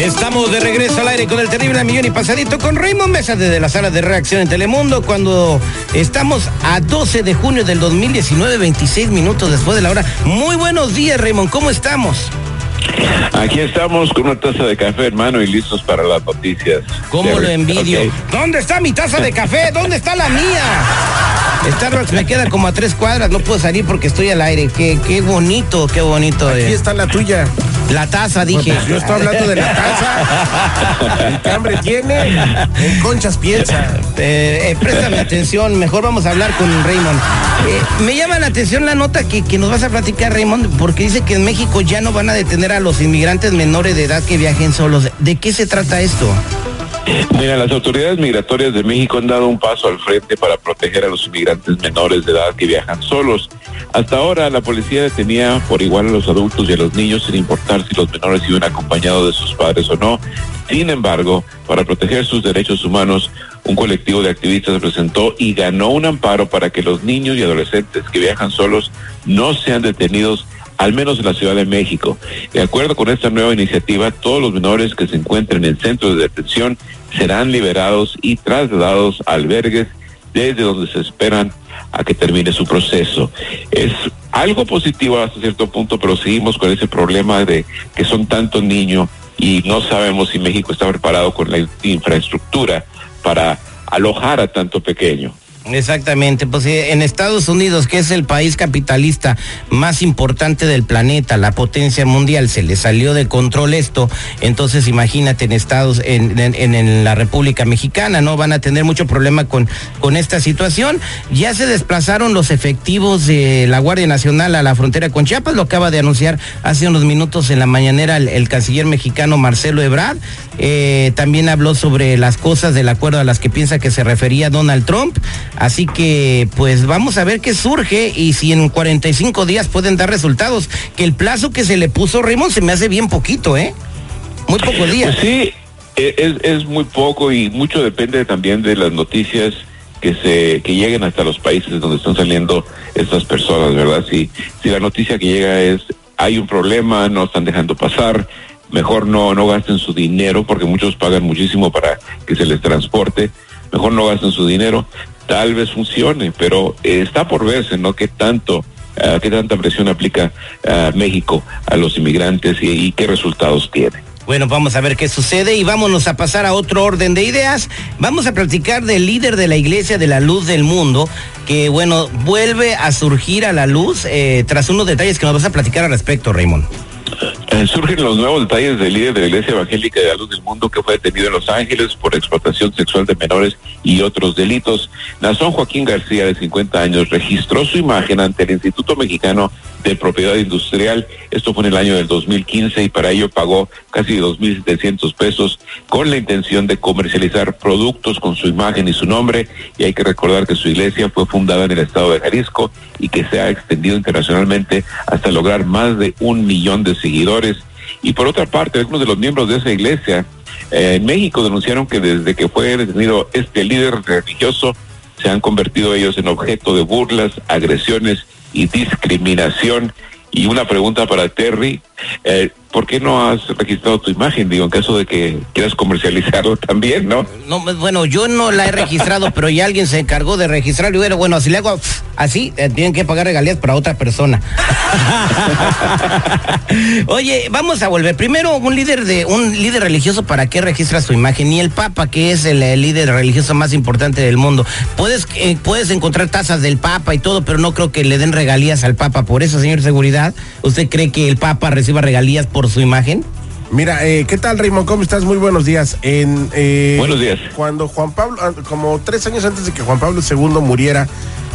Estamos de regreso al aire con el terrible millón y pasadito con Raymond Mesa desde la sala de reacción en Telemundo cuando estamos a 12 de junio del 2019, 26 minutos después de la hora. Muy buenos días, Raymond, ¿cómo estamos? Aquí estamos con una taza de café, hermano, y listos para las noticias. ¿Cómo lo envidio? ¿Dónde está mi taza de café? ¿Dónde está la mía? Starbucks me queda como a tres cuadras, no puedo salir porque estoy al aire. Qué, qué bonito, qué bonito. Aquí eh. está la tuya. La taza, dije. Pues yo estoy hablando de la taza. El que hambre tiene, en conchas piensa. Eh, eh, préstame atención, mejor vamos a hablar con Raymond. Eh, me llama la atención la nota que, que nos vas a platicar, Raymond, porque dice que en México ya no van a detener a los inmigrantes menores de edad que viajen solos. ¿De qué se trata esto? Mira, las autoridades migratorias de México han dado un paso al frente para proteger a los inmigrantes menores de edad que viajan solos. Hasta ahora, la policía detenía por igual a los adultos y a los niños sin importar si los menores iban acompañados de sus padres o no. Sin embargo, para proteger sus derechos humanos, un colectivo de activistas se presentó y ganó un amparo para que los niños y adolescentes que viajan solos no sean detenidos al menos en la Ciudad de México. De acuerdo con esta nueva iniciativa, todos los menores que se encuentren en centros de detención serán liberados y trasladados a albergues desde donde se esperan a que termine su proceso. Es algo positivo hasta cierto punto, pero seguimos con ese problema de que son tantos niños y no sabemos si México está preparado con la infraestructura para alojar a tanto pequeño. Exactamente, pues eh, en Estados Unidos, que es el país capitalista más importante del planeta, la potencia mundial, se le salió de control esto, entonces imagínate en Estados, en, en- la República Mexicana, ¿no? Van a tener mucho problema con, con esta situación. Ya se desplazaron los efectivos de la Guardia Nacional a la frontera con Chiapas, lo acaba de anunciar hace unos minutos en la mañanera el, el canciller mexicano Marcelo Ebrard. Eh, también habló sobre las cosas del acuerdo a las que piensa que se refería Donald Trump. Así que, pues vamos a ver qué surge y si en 45 días pueden dar resultados. Que el plazo que se le puso Raymond se me hace bien poquito, ¿eh? Muy pocos días. Pues sí, e- es, es muy poco y mucho depende también de las noticias que se que lleguen hasta los países donde están saliendo estas personas, ¿verdad? Si si la noticia que llega es hay un problema, no están dejando pasar, mejor no no gasten su dinero porque muchos pagan muchísimo para que se les transporte, mejor no gasten su dinero, tal vez funcione, pero eh, está por verse, ¿no? Qué tanto ah, qué tanta presión aplica ah, México a los inmigrantes y, qué resultados tiene. Bueno, vamos a ver qué sucede y vámonos a pasar a otro orden de ideas. Vamos a platicar del líder de la Iglesia de la Luz del Mundo, que bueno, vuelve a surgir a la luz eh, tras unos detalles que nos vas a platicar al respecto, Raymond. Eh, surgen los nuevos detalles del líder de la Iglesia Evangélica de la Luz del Mundo que fue detenido en Los Ángeles por explotación sexual de menores y otros delitos. Nazón Joaquín García, de 50 años, registró su imagen ante el Instituto Mexicano de Propiedad Industrial. Esto fue en el año del 2015 y para ello pagó casi 2.700 pesos con la intención de comercializar productos con su imagen y su nombre. Y hay que recordar que su iglesia fue fundada en el estado de Jalisco y que se ha extendido internacionalmente hasta lograr más de un millón de seguidores. Y por otra parte, algunos de los miembros de esa iglesia eh, en México denunciaron que desde que fue detenido este líder religioso, se han convertido ellos en objeto de burlas, agresiones y discriminación. Y una pregunta para Terry, eh, ¿por qué no has registrado tu imagen? Digo, en caso de que quieras comercializarlo también, ¿no? No, bueno, yo no la he registrado, pero ya alguien se encargó de registrarlo. Y bueno, bueno, si le hago así, eh, tienen que pagar regalías para otra persona. Oye, vamos a volver. Primero, un líder de un líder religioso, ¿para qué registra su imagen? Ni el Papa, que es el, líder religioso más importante del mundo. Puedes, eh, puedes encontrar tazas del Papa y todo, pero no creo que le den regalías al Papa. Por eso, señor Seguridad, ¿usted cree que el Papa reciba regalías por su imagen? Mira, eh, ¿qué tal, Raymond? ¿Cómo estás? Muy buenos días. En, eh, Buenos días. Cuando Juan Pablo, ah, como tres años antes de que Juan Pablo II muriera,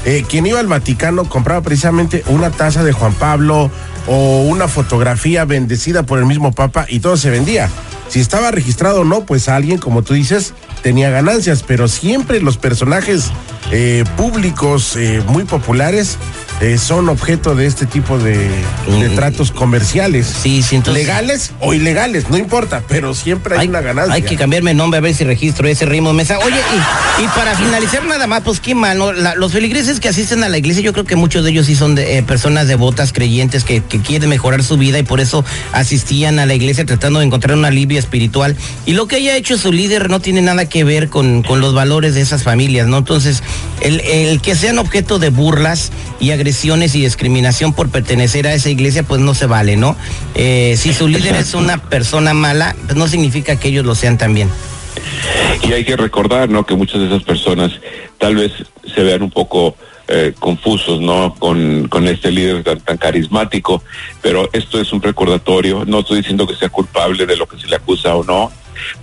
eh, quien iba al Vaticano compraba precisamente una taza de Juan Pablo o una fotografía bendecida por el mismo Papa y todo se vendía. Si estaba registrado o no, pues alguien, como tú dices, tenía ganancias, pero siempre los personajes eh, públicos eh, muy populares eh, son objeto de este tipo de, de tratos comerciales. Sí, sí, entonces- Legales o ilegales, no importa, pero siempre hay, una ganancia. Hay que cambiarme el nombre a ver si registro ese ritmo mesa. Oye, y, y para finalizar nada más, pues qué mal, ¿no? La- los feligreses que asisten a la iglesia, yo creo que muchos de ellos sí son de, eh, personas devotas, creyentes, que, que quieren mejorar su vida y por eso asistían a la iglesia tratando de encontrar un alivio espiritual. Y lo que haya hecho su líder no tiene nada que ver con, con los valores de esas familias, ¿no? Entonces, el, el que sean objeto de burlas y agresiones y discriminación por pertenecer a esa iglesia, pues no se vale, ¿no? Eh, si su líder es una persona mala, pues no significa que ellos lo sean también. Y hay que recordar, ¿no? Que muchas de esas personas tal vez se vean un poco eh, confusos, ¿no? Con, con este líder tan, tan carismático, pero esto es un recordatorio. No estoy diciendo que sea culpable de lo que se le acusa o no,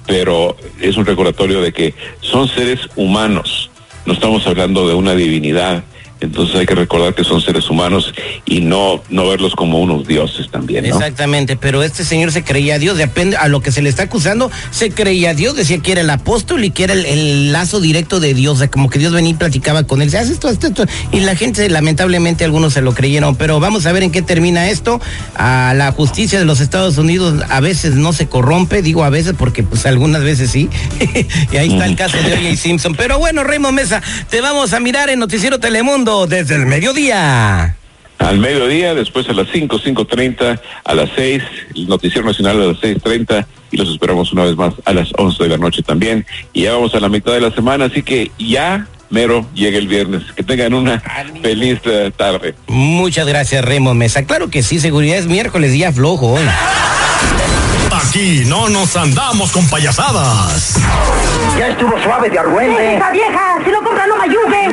pero es un recordatorio de que son seres humanos. No estamos hablando de una divinidad. Entonces hay que recordar que son seres humanos y no, no verlos como unos dioses también, ¿no? Exactamente, pero este señor se creía Dios, depende a lo que se le está acusando, se creía Dios, decía que era el apóstol y que era el, el lazo directo de Dios, o sea, como que Dios venía y platicaba con él, se hace esto, esto, esto, y la gente, lamentablemente, algunos se lo creyeron, pero vamos a ver en qué termina esto. A la justicia de los Estados Unidos a veces no se corrompe, digo a veces porque pues algunas veces sí, y ahí está el caso de O.J. Simpson. Pero bueno, Raymond Mesa, te vamos a mirar en Noticiero Telemundo desde el mediodía. Al mediodía, después a las 5, 5.30, a las 6, el Noticiero Nacional a las 6.30 y los esperamos una vez más a las 11 de la noche también. Y ya vamos a la mitad de la semana, así que ya mero llega el viernes. Que tengan una feliz tarde. Muchas gracias, Raymond Mesa. Claro que sí, seguridad es miércoles, día flojo hoy. Aquí no nos andamos con payasadas. Ya estuvo suave de argüente. ¡Esa vieja! ¡Si no compra, no me ayude!